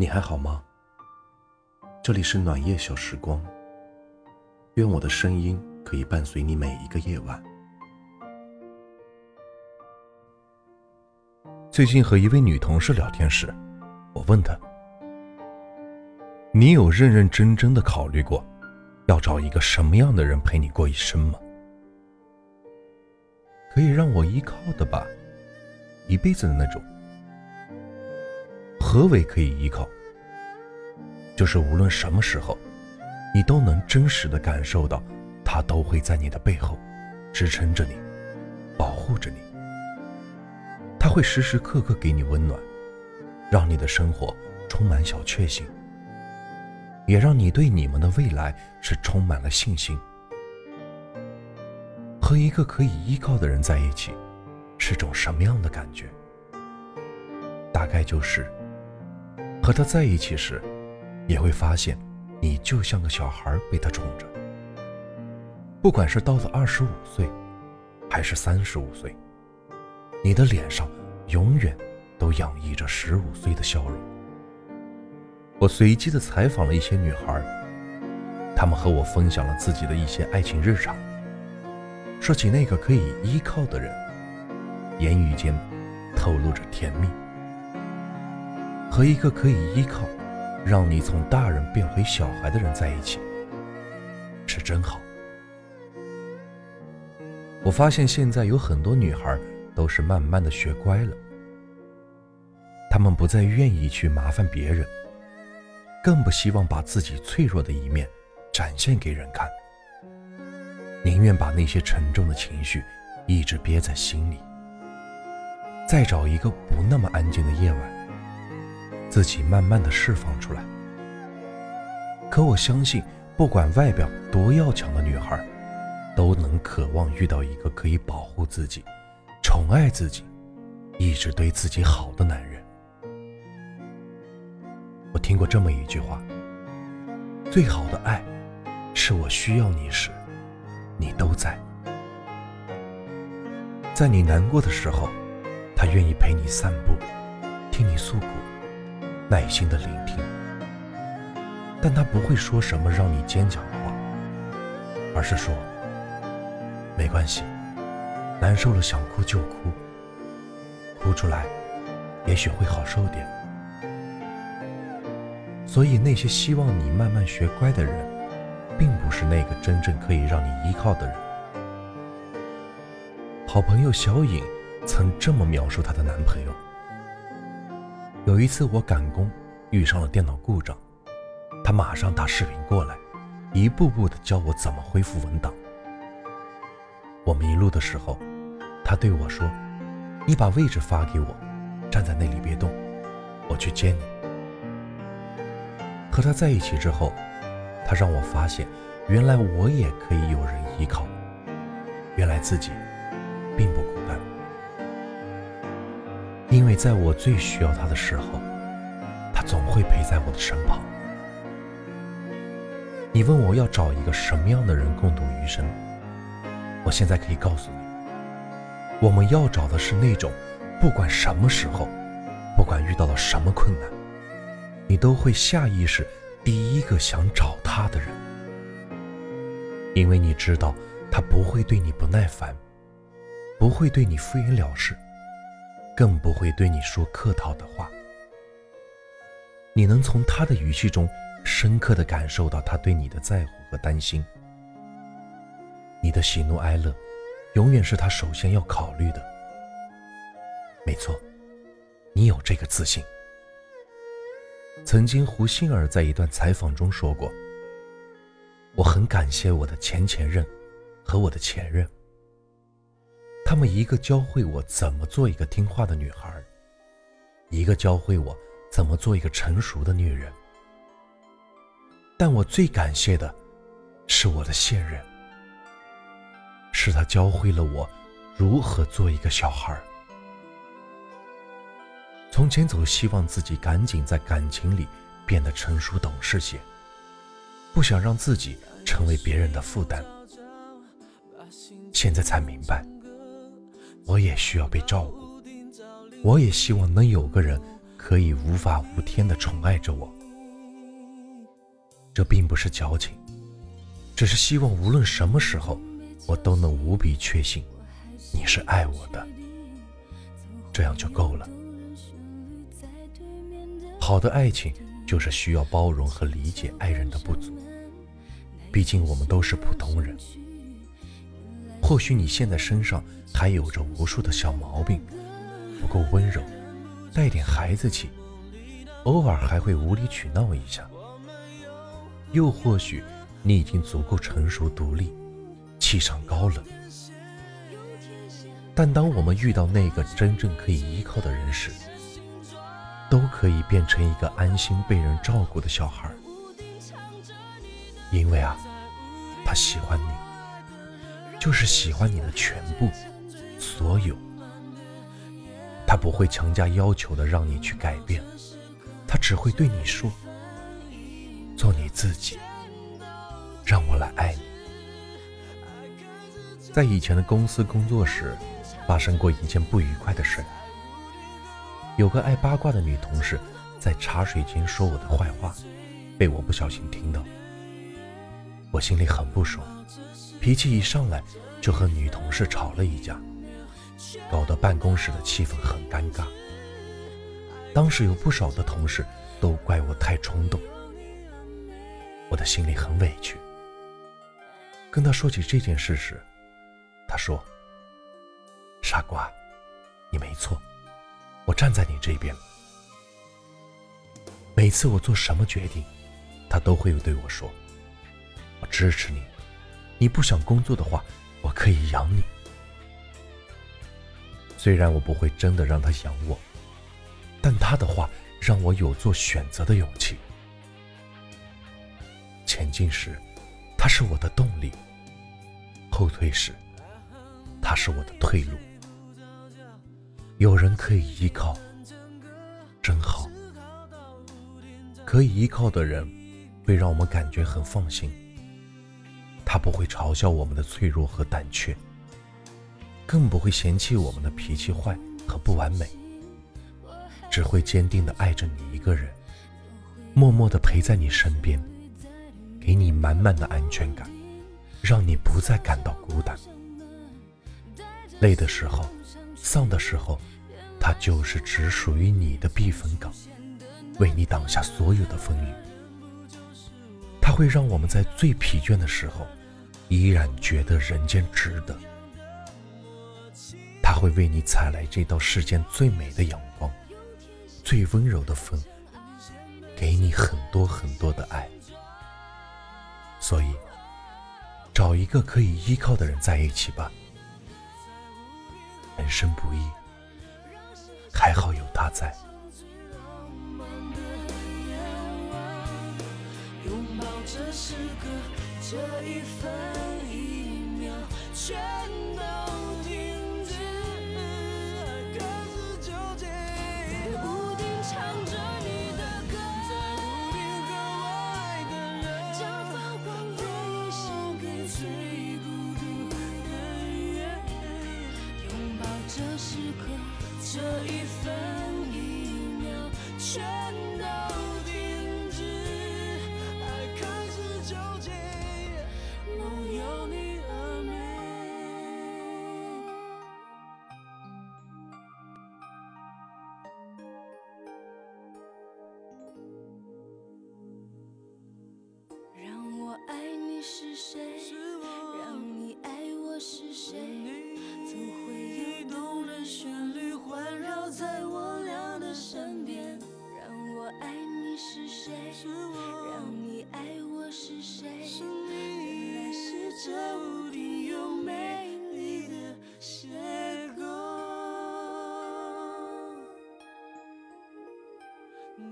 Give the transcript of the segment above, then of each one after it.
你还好吗？这里是暖夜小时光，愿我的声音可以伴随你每一个夜晚。最近和一位女同事聊天时，我问她：“你有认认真真的考虑过，要找一个什么样的人陪你过一生吗？可以让我依靠的吧，一辈子的那种。何为可以依靠？就是无论什么时候，你都能真实的感受到，他都会在你的背后支撑着你，保护着你。他会时时刻刻给你温暖，让你的生活充满小确幸，也让你对你们的未来是充满了信心。和一个可以依靠的人在一起，是种什么样的感觉？大概就是。和他在一起时，也会发现，你就像个小孩被他宠着。不管是到了二十五岁，还是三十五岁，你的脸上永远都洋溢着十五岁的笑容。我随机的采访了一些女孩，她们和我分享了自己的一些爱情日常。说起那个可以依靠的人，言语间透露着甜蜜。和一个可以依靠，让你从大人变回小孩的人在一起，是真好。我发现现在有很多女孩都是慢慢的学乖了，她们不再愿意去麻烦别人，更不希望把自己脆弱的一面展现给人看，宁愿把那些沉重的情绪一直憋在心里，再找一个不那么安静的夜晚。自己慢慢的释放出来。可我相信，不管外表多要强的女孩，都能渴望遇到一个可以保护自己、宠爱自己、一直对自己好的男人。我听过这么一句话：最好的爱，是我需要你时，你都在。在你难过的时候，他愿意陪你散步，听你诉苦。耐心的聆听，但他不会说什么让你坚强的话，而是说：“没关系，难受了想哭就哭，哭出来，也许会好受点。”所以，那些希望你慢慢学乖的人，并不是那个真正可以让你依靠的人。好朋友小颖曾这么描述她的男朋友。有一次我赶工遇上了电脑故障，他马上打视频过来，一步步的教我怎么恢复文档。我迷路的时候，他对我说：“你把位置发给我，站在那里别动，我去接你。”和他在一起之后，他让我发现，原来我也可以有人依靠，原来自己并不孤单。在我最需要他的时候，他总会陪在我的身旁。你问我要找一个什么样的人共度余生？我现在可以告诉你，我们要找的是那种，不管什么时候，不管遇到了什么困难，你都会下意识第一个想找他的人。因为你知道，他不会对你不耐烦，不会对你敷衍了事。更不会对你说客套的话。你能从他的语气中深刻的感受到他对你的在乎和担心。你的喜怒哀乐，永远是他首先要考虑的。没错，你有这个自信。曾经胡杏儿在一段采访中说过：“我很感谢我的前前任和我的前任。”他们一个教会我怎么做一个听话的女孩，一个教会我怎么做一个成熟的女人。但我最感谢的，是我的现任，是他教会了我如何做一个小孩。从前总希望自己赶紧在感情里变得成熟懂事些，不想让自己成为别人的负担。现在才明白。我也需要被照顾，我也希望能有个人可以无法无天的宠爱着我。这并不是矫情，只是希望无论什么时候，我都能无比确信你是爱我的，这样就够了。好的爱情就是需要包容和理解爱人的不足，毕竟我们都是普通人。或许你现在身上还有着无数的小毛病，不够温柔，带点孩子气，偶尔还会无理取闹一下。又或许你已经足够成熟独立，气场高冷。但当我们遇到那个真正可以依靠的人时，都可以变成一个安心被人照顾的小孩。因为啊，他喜欢你，就是喜欢你的全部，所有。他不会强加要求的让你去改变，他只会对你说。做你自己，让我来爱你。在以前的公司工作时，发生过一件不愉快的事。有个爱八卦的女同事在茶水间说我的坏话，被我不小心听到。我心里很不爽，脾气一上来就和女同事吵了一架，搞得办公室的气氛很尴尬。当时有不少的同事都怪我太冲动。我的心里很委屈。跟他说起这件事时，他说：“傻瓜，你没错，我站在你这边。每次我做什么决定，他都会对我说：‘我支持你，你不想工作的话，我可以养你。’虽然我不会真的让他养我，但他的话让我有做选择的勇气。”前进时，他是我的动力；后退时，他是我的退路。有人可以依靠，真好。可以依靠的人，会让我们感觉很放心。他不会嘲笑我们的脆弱和胆怯，更不会嫌弃我们的脾气坏和不完美，只会坚定的爱着你一个人，默默的陪在你身边。给你满满的安全感，让你不再感到孤单。累的时候，丧的时候，它就是只属于你的避风港，为你挡下所有的风雨。它会让我们在最疲倦的时候，依然觉得人间值得。他会为你采来这道世间最美的阳光，最温柔的风，给你很多很多的爱。所以，找一个可以依靠的人在一起吧。人生不易，还好有他在。拥抱这时刻，这一分一秒，全都停止。可是纠结，在屋顶唱着你的歌，在屋顶和我爱的人，将繁华回献给最孤独的人。拥抱这时刻，这一分一秒，全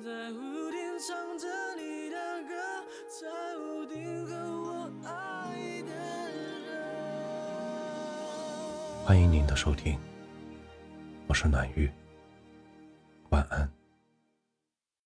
在屋顶唱着你的歌，在屋顶和我爱的人。欢迎您的收听，我是暖玉。